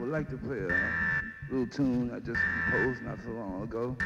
would like to play a little tune I just composed not so long ago.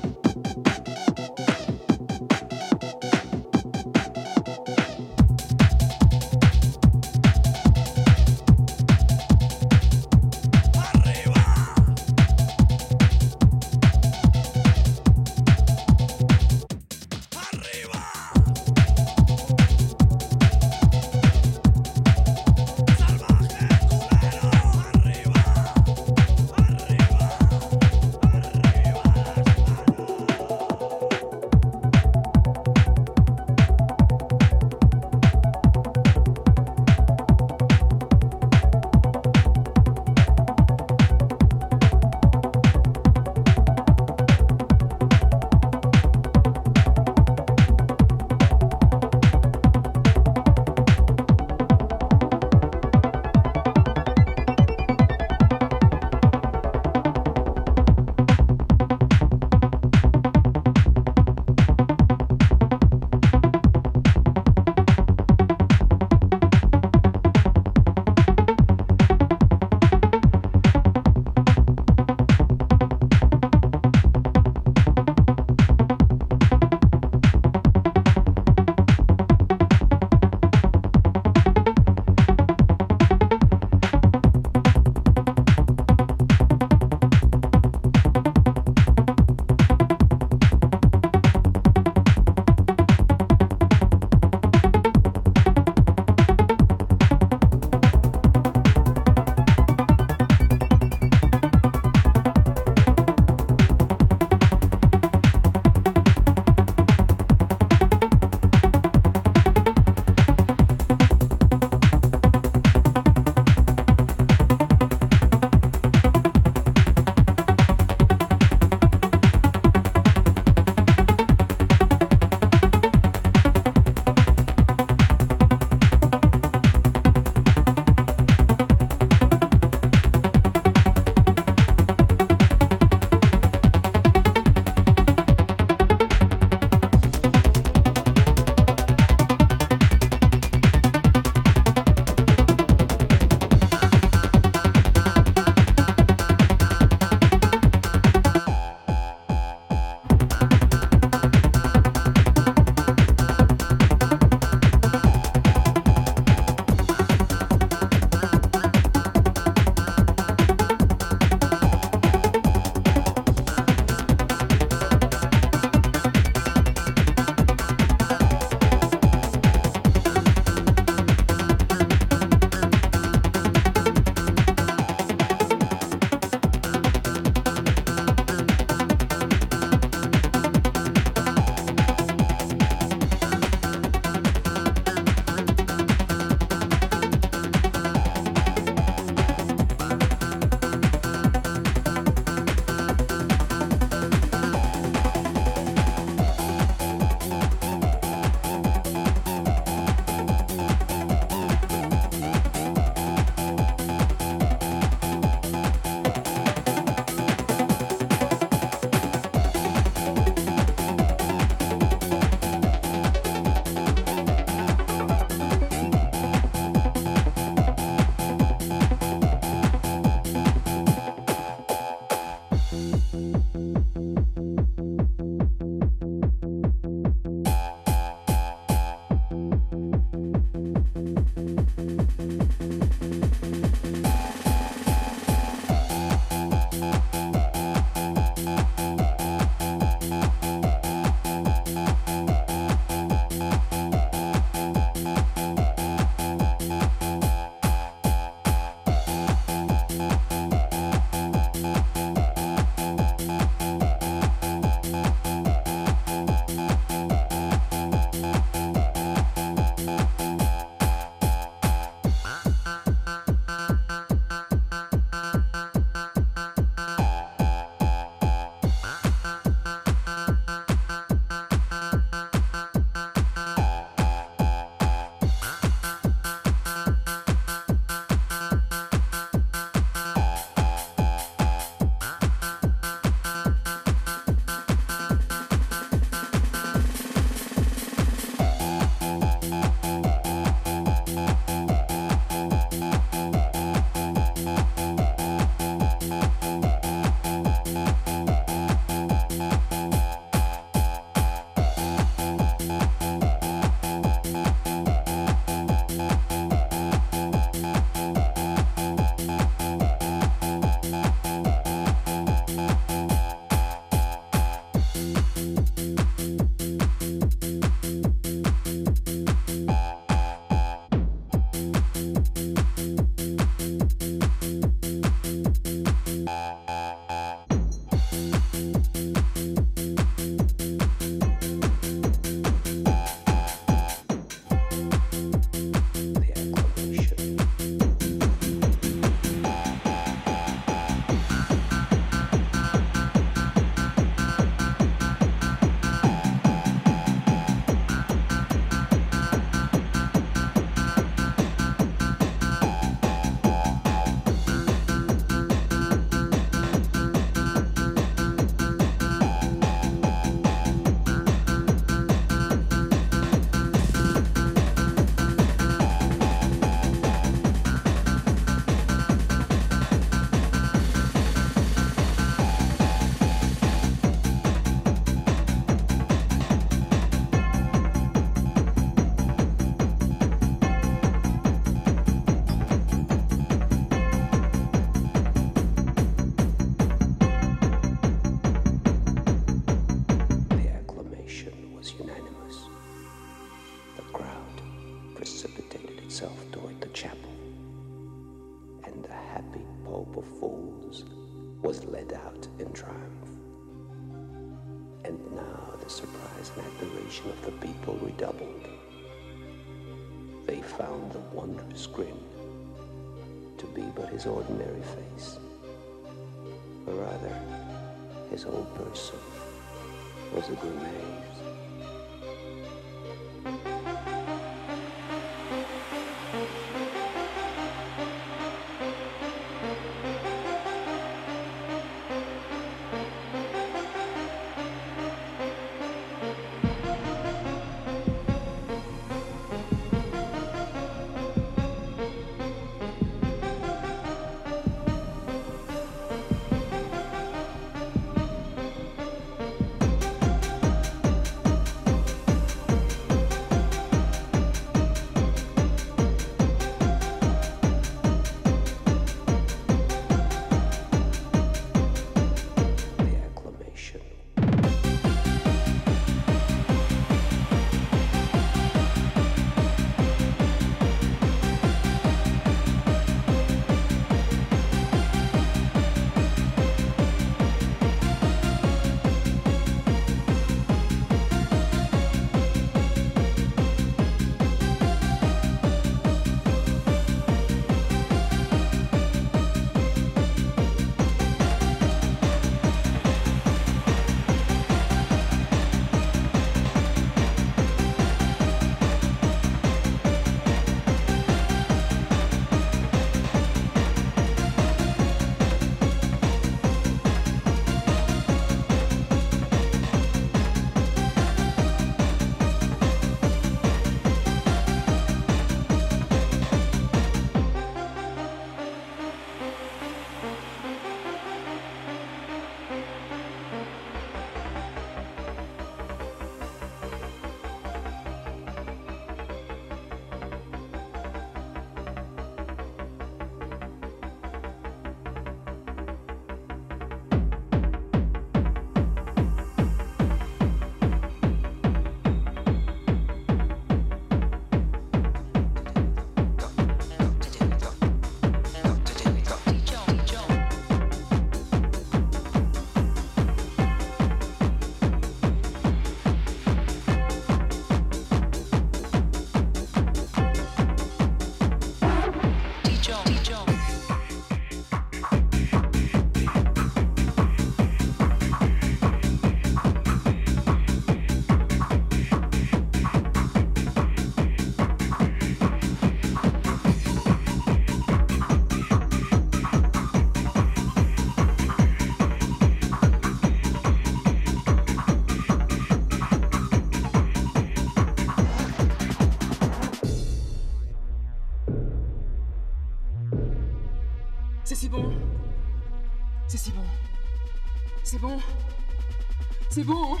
c'est bon.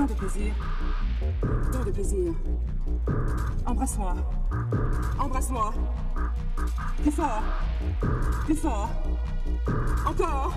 Tant de plaisir. Tant de plaisir. Embrasse-moi. Embrasse-moi. Plus fort. Plus fort. Encore.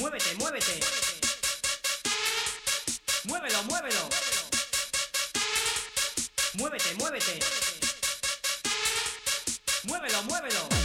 Muévete, muévete. Muévelo, muévelo. Muévete, muévete. Muévelo, muévelo.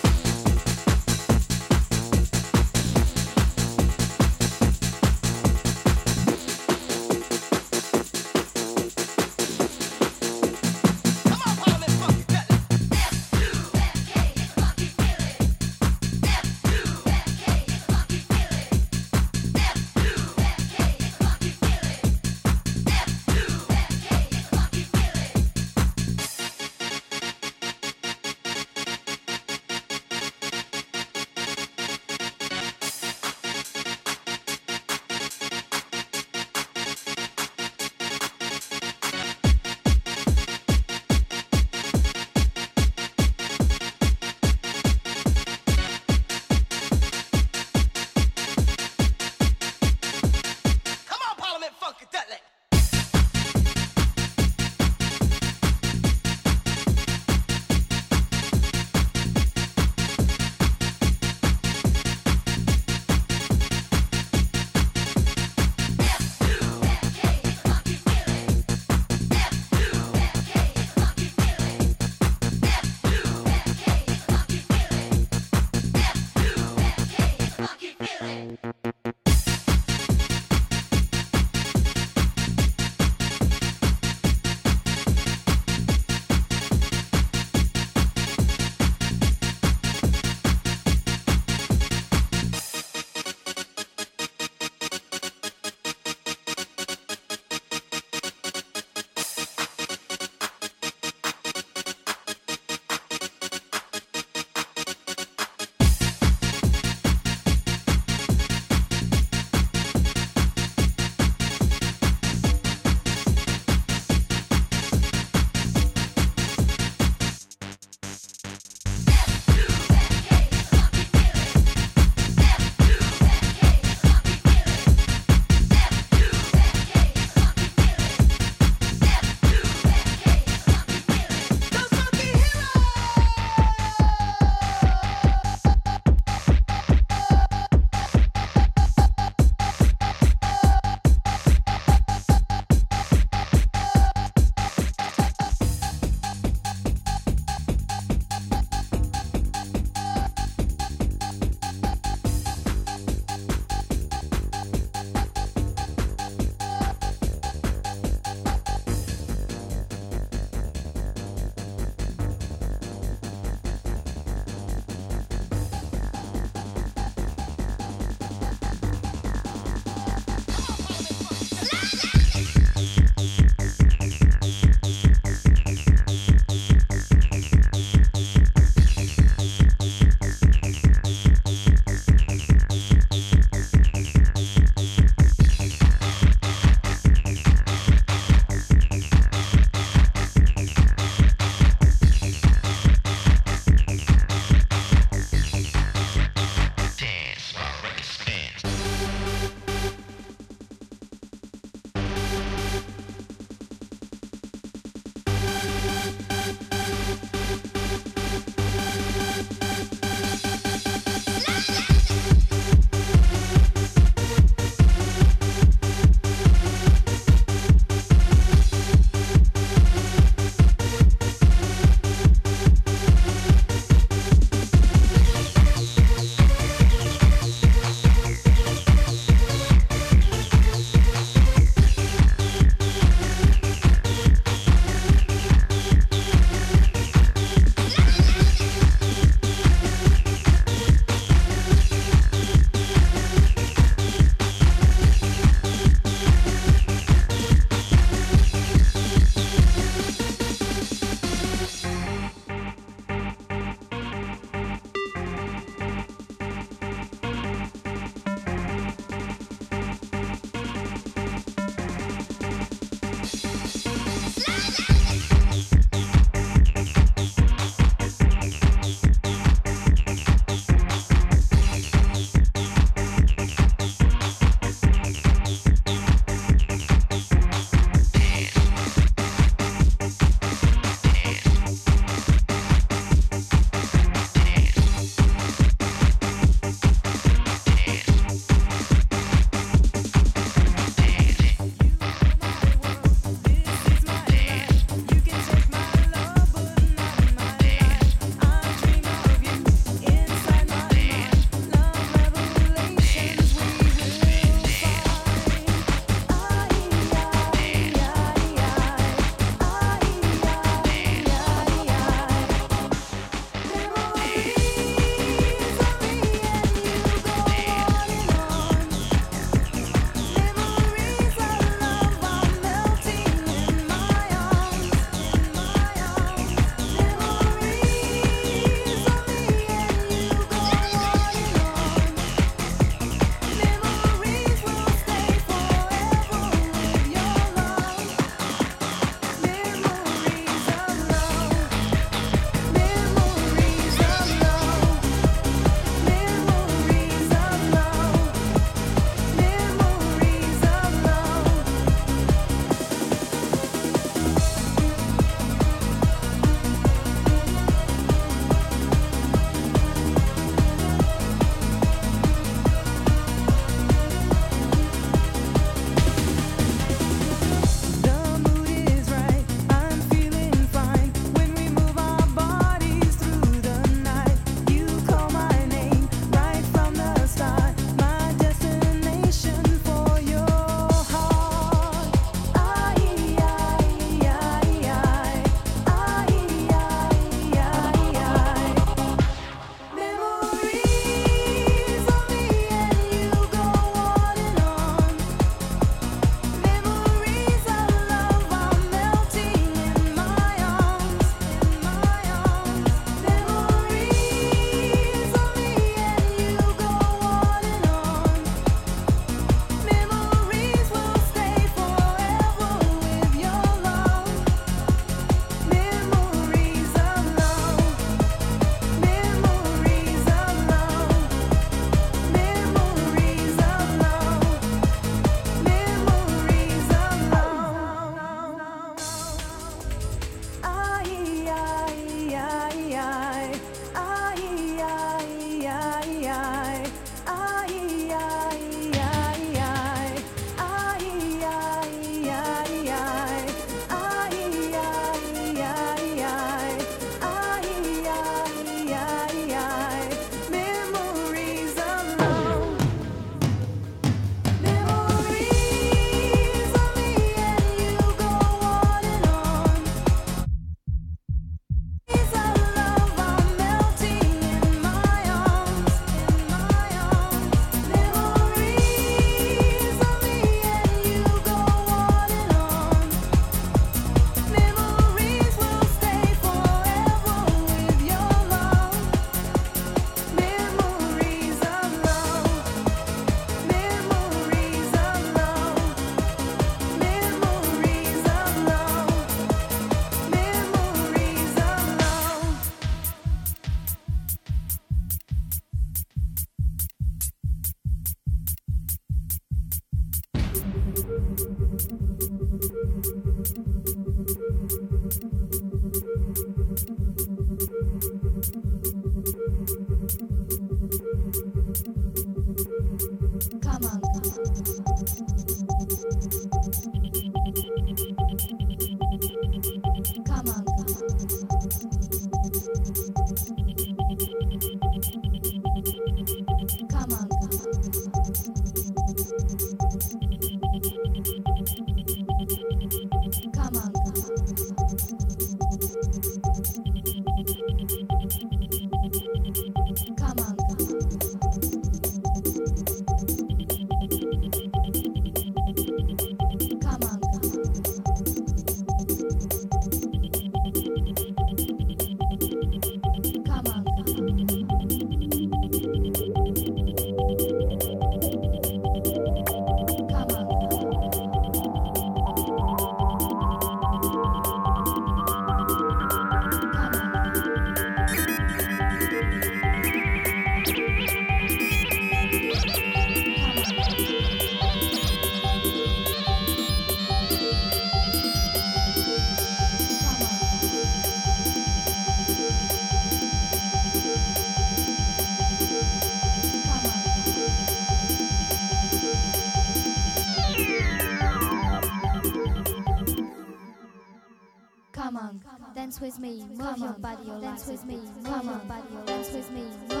Dance with me, your body, your dance with me,